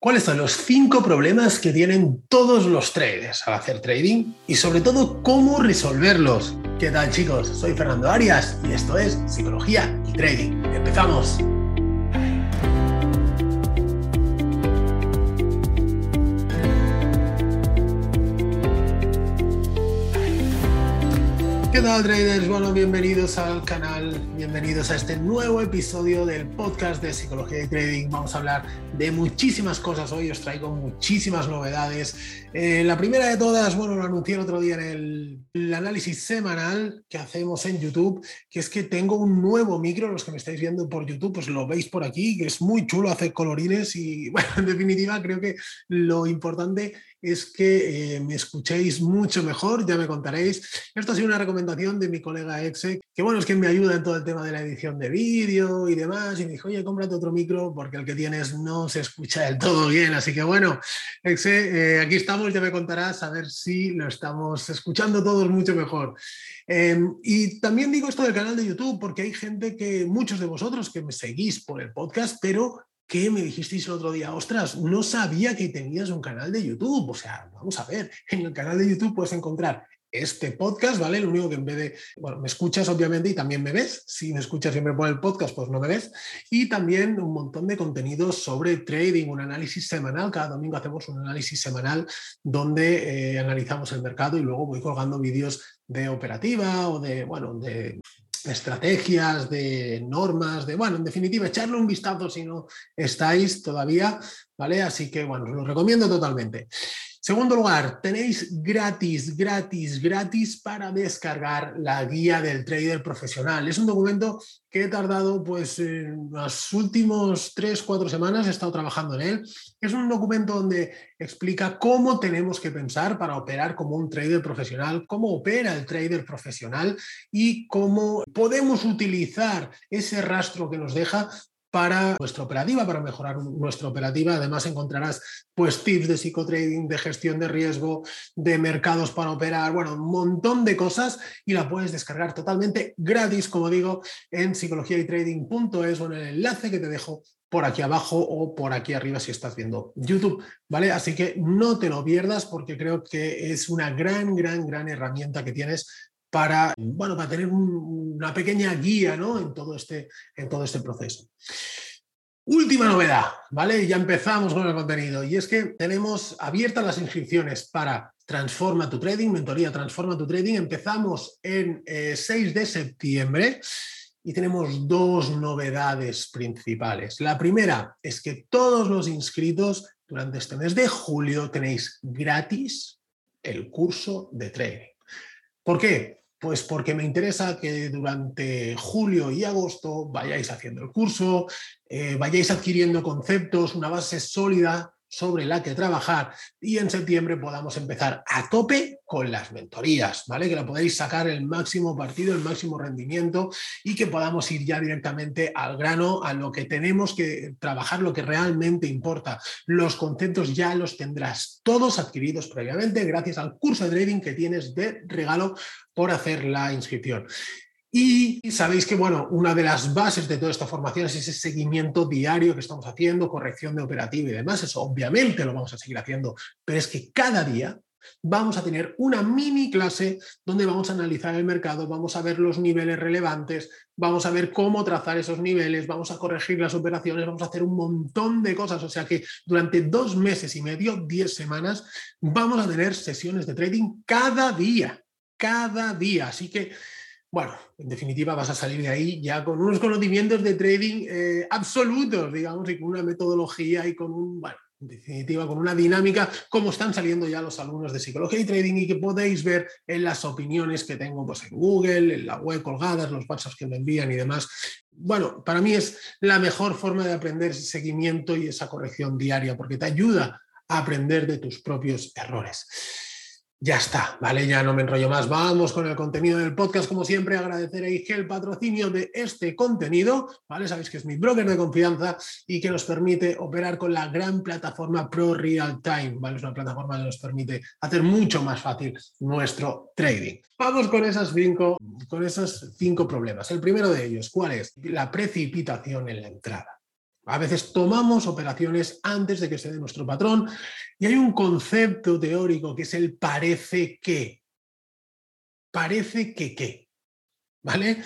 ¿Cuáles son los cinco problemas que tienen todos los traders al hacer trading? Y sobre todo, ¿cómo resolverlos? ¿Qué tal chicos? Soy Fernando Arias y esto es Psicología y Trading. ¡Empezamos! ¿Qué tal traders? Bueno, bienvenidos al canal, bienvenidos a este nuevo episodio del podcast de Psicología y Trading. Vamos a hablar de muchísimas cosas hoy, os traigo muchísimas novedades. Eh, la primera de todas, bueno, lo anuncié el otro día en el, el, análisis semanal que hacemos en YouTube, que es que tengo un nuevo micro, los que me estáis viendo por YouTube, pues lo veis por aquí, que es muy chulo, hace colorines y, bueno, en definitiva creo que lo importante es que eh, me escuchéis mucho mejor, ya me contaréis. Esto ha sido una recomendación de mi colega Exe, que bueno, es que me ayuda en todo el tema de la edición de vídeo y demás, y me dijo, oye, cómprate otro micro porque el que tienes no se escucha del todo bien. Así que bueno, Exe, eh, aquí estamos, ya me contarás a ver si lo estamos escuchando todos mucho mejor. Eh, y también digo esto del canal de YouTube porque hay gente que, muchos de vosotros que me seguís por el podcast, pero que me dijisteis el otro día, ostras, no sabía que tenías un canal de YouTube. O sea, vamos a ver, en el canal de YouTube puedes encontrar este podcast, ¿vale? Lo único que en vez de, bueno, me escuchas obviamente y también me ves. Si me escuchas siempre por el podcast, pues no me ves. Y también un montón de contenidos sobre trading, un análisis semanal. Cada domingo hacemos un análisis semanal donde eh, analizamos el mercado y luego voy colgando vídeos de operativa o de, bueno, de estrategias, de normas, de, bueno, en definitiva, echarle un vistazo si no estáis todavía, ¿vale? Así que, bueno, os lo recomiendo totalmente. Segundo lugar, tenéis gratis, gratis, gratis para descargar la guía del trader profesional. Es un documento que he tardado, pues, las últimos tres, cuatro semanas he estado trabajando en él. Es un documento donde explica cómo tenemos que pensar para operar como un trader profesional, cómo opera el trader profesional y cómo podemos utilizar ese rastro que nos deja para nuestra operativa, para mejorar nuestra operativa. Además encontrarás pues tips de psicotrading, de gestión de riesgo, de mercados para operar, bueno, un montón de cosas y la puedes descargar totalmente gratis, como digo, en psicologiaytrading.es o en el enlace que te dejo por aquí abajo o por aquí arriba si estás viendo YouTube, ¿vale? Así que no te lo pierdas porque creo que es una gran, gran, gran herramienta que tienes para, bueno, para tener una pequeña guía ¿no? en, todo este, en todo este proceso. Última novedad, ¿vale? Ya empezamos con el contenido y es que tenemos abiertas las inscripciones para Transforma tu Trading, mentoría Transforma tu Trading. Empezamos en 6 eh, de septiembre y tenemos dos novedades principales. La primera es que todos los inscritos durante este mes de julio tenéis gratis el curso de trading. ¿Por qué? Pues porque me interesa que durante julio y agosto vayáis haciendo el curso, eh, vayáis adquiriendo conceptos, una base sólida sobre la que trabajar y en septiembre podamos empezar a tope con las mentorías, ¿vale? Que la podáis sacar el máximo partido, el máximo rendimiento y que podamos ir ya directamente al grano, a lo que tenemos que trabajar, lo que realmente importa. Los conceptos ya los tendrás todos adquiridos previamente gracias al curso de trading que tienes de regalo por hacer la inscripción. Y sabéis que, bueno, una de las bases de toda esta formación es ese seguimiento diario que estamos haciendo, corrección de operativa y demás. Eso obviamente lo vamos a seguir haciendo, pero es que cada día vamos a tener una mini clase donde vamos a analizar el mercado, vamos a ver los niveles relevantes, vamos a ver cómo trazar esos niveles, vamos a corregir las operaciones, vamos a hacer un montón de cosas. O sea que durante dos meses y medio, diez semanas, vamos a tener sesiones de trading cada día, cada día. Así que bueno, en definitiva vas a salir de ahí ya con unos conocimientos de trading eh, absolutos, digamos, y con una metodología y con un, bueno, en definitiva, con una dinámica, como están saliendo ya los alumnos de psicología y trading y que podéis ver en las opiniones que tengo pues, en Google, en la web colgadas, los WhatsApps que me envían y demás. Bueno, para mí es la mejor forma de aprender ese seguimiento y esa corrección diaria, porque te ayuda a aprender de tus propios errores. Ya está, ¿vale? Ya no me enrollo más. Vamos con el contenido del podcast. Como siempre, agradecer a IG el patrocinio de este contenido, ¿vale? Sabéis que es mi broker de confianza y que nos permite operar con la gran plataforma Pro Real Time, ¿vale? Es una plataforma que nos permite hacer mucho más fácil nuestro trading. Vamos con, esas cinco, con esos cinco problemas. El primero de ellos, ¿cuál es? La precipitación en la entrada. A veces tomamos operaciones antes de que se dé nuestro patrón y hay un concepto teórico que es el parece que. Parece que qué. ¿Vale?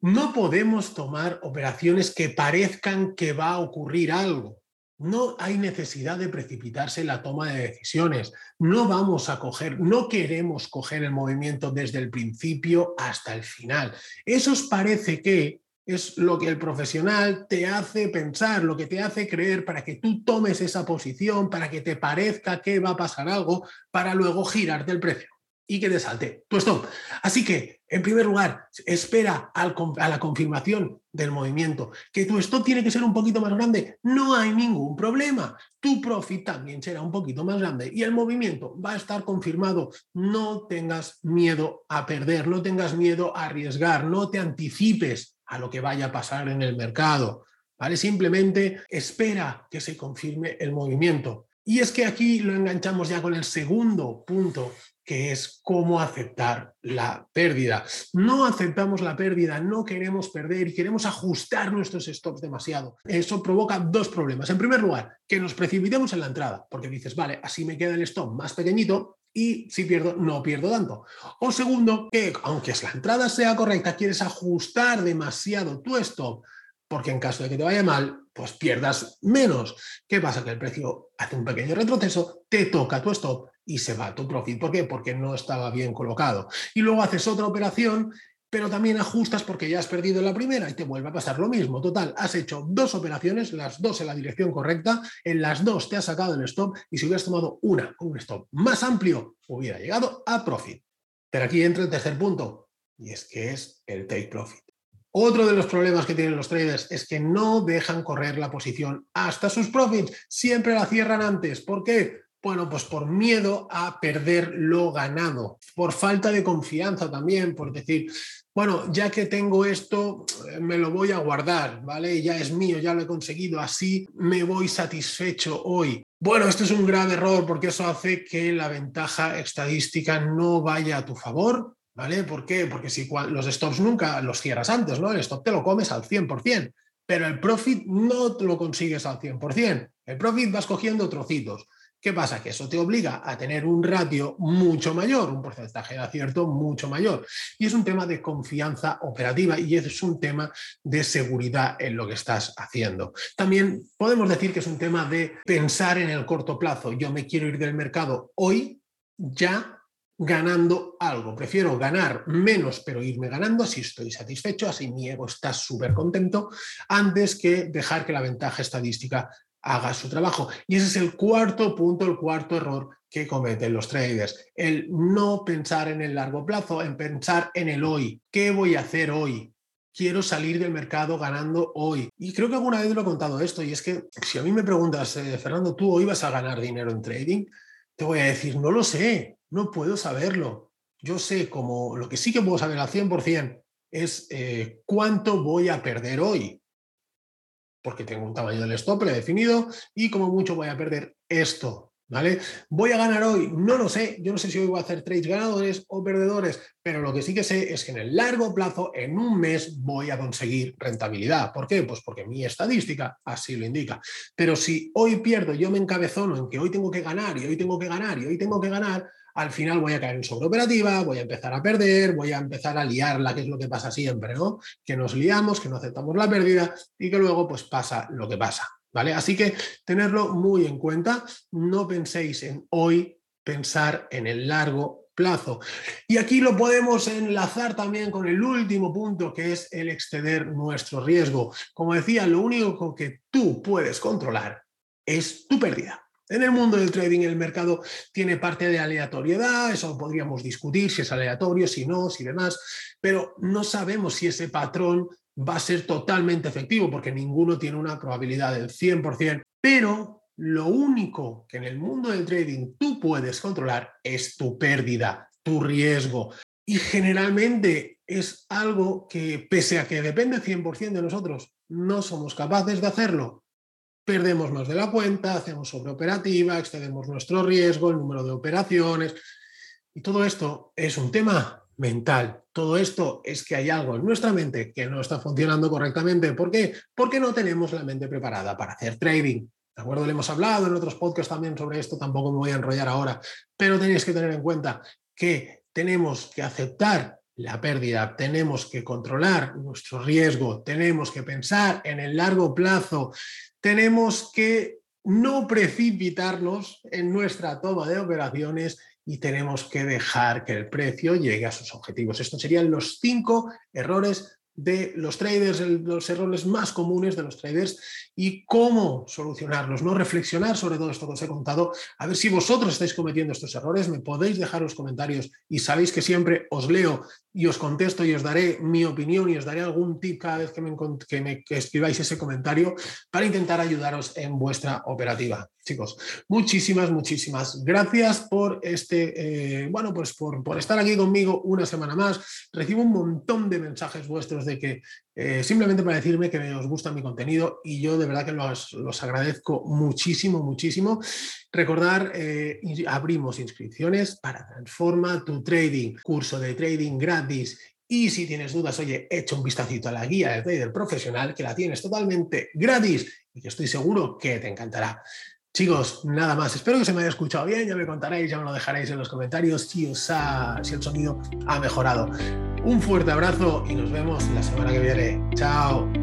No podemos tomar operaciones que parezcan que va a ocurrir algo. No hay necesidad de precipitarse en la toma de decisiones. No vamos a coger, no queremos coger el movimiento desde el principio hasta el final. Eso os parece que es lo que el profesional te hace pensar, lo que te hace creer para que tú tomes esa posición, para que te parezca que va a pasar algo, para luego girarte el precio y que te salte tu stop. Así que, en primer lugar, espera a la confirmación del movimiento. Que tu stop tiene que ser un poquito más grande, no hay ningún problema. Tu profit también será un poquito más grande y el movimiento va a estar confirmado. No tengas miedo a perder, no tengas miedo a arriesgar, no te anticipes a lo que vaya a pasar en el mercado. ¿Vale? Simplemente espera que se confirme el movimiento. Y es que aquí lo enganchamos ya con el segundo punto que es cómo aceptar la pérdida. No aceptamos la pérdida, no queremos perder y queremos ajustar nuestros stops demasiado. Eso provoca dos problemas. En primer lugar, que nos precipitemos en la entrada, porque dices, vale, así me queda el stop más pequeñito y si pierdo, no pierdo tanto. O segundo, que aunque la entrada sea correcta, quieres ajustar demasiado tu stop porque en caso de que te vaya mal, pues pierdas menos. ¿Qué pasa? Que el precio hace un pequeño retroceso, te toca tu stop y se va tu profit. ¿Por qué? Porque no estaba bien colocado. Y luego haces otra operación, pero también ajustas porque ya has perdido la primera y te vuelve a pasar lo mismo. Total, has hecho dos operaciones, las dos en la dirección correcta, en las dos te has sacado el stop y si hubieras tomado una con un stop más amplio, hubiera llegado a profit. Pero aquí entra el tercer punto y es que es el take profit. Otro de los problemas que tienen los traders es que no dejan correr la posición hasta sus profits, siempre la cierran antes. ¿Por qué? Bueno, pues por miedo a perder lo ganado, por falta de confianza también, por decir, bueno, ya que tengo esto, me lo voy a guardar, ¿vale? Ya es mío, ya lo he conseguido, así me voy satisfecho hoy. Bueno, esto es un grave error porque eso hace que la ventaja estadística no vaya a tu favor, ¿Vale? ¿Por qué? Porque si los stops nunca los cierras antes, ¿no? El stop te lo comes al 100%, pero el profit no lo consigues al 100%. El profit vas cogiendo trocitos. ¿Qué pasa? Que eso te obliga a tener un ratio mucho mayor, un porcentaje de acierto mucho mayor. Y es un tema de confianza operativa y es un tema de seguridad en lo que estás haciendo. También podemos decir que es un tema de pensar en el corto plazo. Yo me quiero ir del mercado hoy, ya ganando algo. Prefiero ganar menos, pero irme ganando, así estoy satisfecho, así mi ego está súper contento, antes que dejar que la ventaja estadística haga su trabajo. Y ese es el cuarto punto, el cuarto error que cometen los traders, el no pensar en el largo plazo, en pensar en el hoy. ¿Qué voy a hacer hoy? Quiero salir del mercado ganando hoy. Y creo que alguna vez lo he contado esto, y es que si a mí me preguntas, eh, Fernando, ¿tú hoy vas a ganar dinero en trading? Te voy a decir, no lo sé, no puedo saberlo. Yo sé como lo que sí que puedo saber al 100% es eh, cuánto voy a perder hoy, porque tengo un tamaño del stop predefinido y como mucho voy a perder esto. ¿Vale? ¿Voy a ganar hoy? No lo sé. Yo no sé si hoy voy a hacer trades ganadores o perdedores, pero lo que sí que sé es que en el largo plazo, en un mes, voy a conseguir rentabilidad. ¿Por qué? Pues porque mi estadística así lo indica. Pero si hoy pierdo, yo me encabezono en que hoy tengo que ganar y hoy tengo que ganar y hoy tengo que ganar, al final voy a caer en sobreoperativa, voy a empezar a perder, voy a empezar a liarla, que es lo que pasa siempre, ¿no? Que nos liamos, que no aceptamos la pérdida y que luego pues pasa lo que pasa, ¿vale? Así que tenerlo muy en cuenta, no penséis en hoy, pensar en el largo plazo. Y aquí lo podemos enlazar también con el último punto, que es el exceder nuestro riesgo. Como decía, lo único que tú puedes controlar es tu pérdida. En el mundo del trading el mercado tiene parte de aleatoriedad, eso podríamos discutir si es aleatorio, si no, si demás, pero no sabemos si ese patrón va a ser totalmente efectivo porque ninguno tiene una probabilidad del 100%, pero lo único que en el mundo del trading tú puedes controlar es tu pérdida, tu riesgo. Y generalmente es algo que, pese a que depende 100% de nosotros, no somos capaces de hacerlo perdemos más de la cuenta, hacemos sobreoperativa, excedemos nuestro riesgo, el número de operaciones. Y todo esto es un tema mental. Todo esto es que hay algo en nuestra mente que no está funcionando correctamente. ¿Por qué? Porque no tenemos la mente preparada para hacer trading. ¿De acuerdo? Le hemos hablado en otros podcasts también sobre esto, tampoco me voy a enrollar ahora, pero tenéis que tener en cuenta que tenemos que aceptar la pérdida, tenemos que controlar nuestro riesgo, tenemos que pensar en el largo plazo, tenemos que no precipitarnos en nuestra toma de operaciones y tenemos que dejar que el precio llegue a sus objetivos. Estos serían los cinco errores de los traders, los errores más comunes de los traders y cómo solucionarlos, no reflexionar sobre todo esto que os he contado, a ver si vosotros estáis cometiendo estos errores, me podéis dejar los comentarios y sabéis que siempre os leo y os contesto y os daré mi opinión y os daré algún tip cada vez que me, escribáis ese comentario para intentar ayudaros en vuestra operativa. Chicos, muchísimas, muchísimas gracias por este, eh, bueno, pues por, por, estar aquí conmigo una semana más. Recibo un montón de mensajes vuestros que eh, simplemente para decirme que os gusta mi contenido y yo de verdad que los, los agradezco muchísimo, muchísimo. Recordar, eh, abrimos inscripciones para Transforma tu Trading, curso de trading gratis. Y si tienes dudas, oye, echa un vistacito a la guía del trader profesional, que la tienes totalmente gratis y que estoy seguro que te encantará. Chicos, nada más. Espero que se me haya escuchado bien. Ya me contaréis, ya me lo dejaréis en los comentarios si, si el sonido ha mejorado. Un fuerte abrazo y nos vemos la semana que viene. Chao.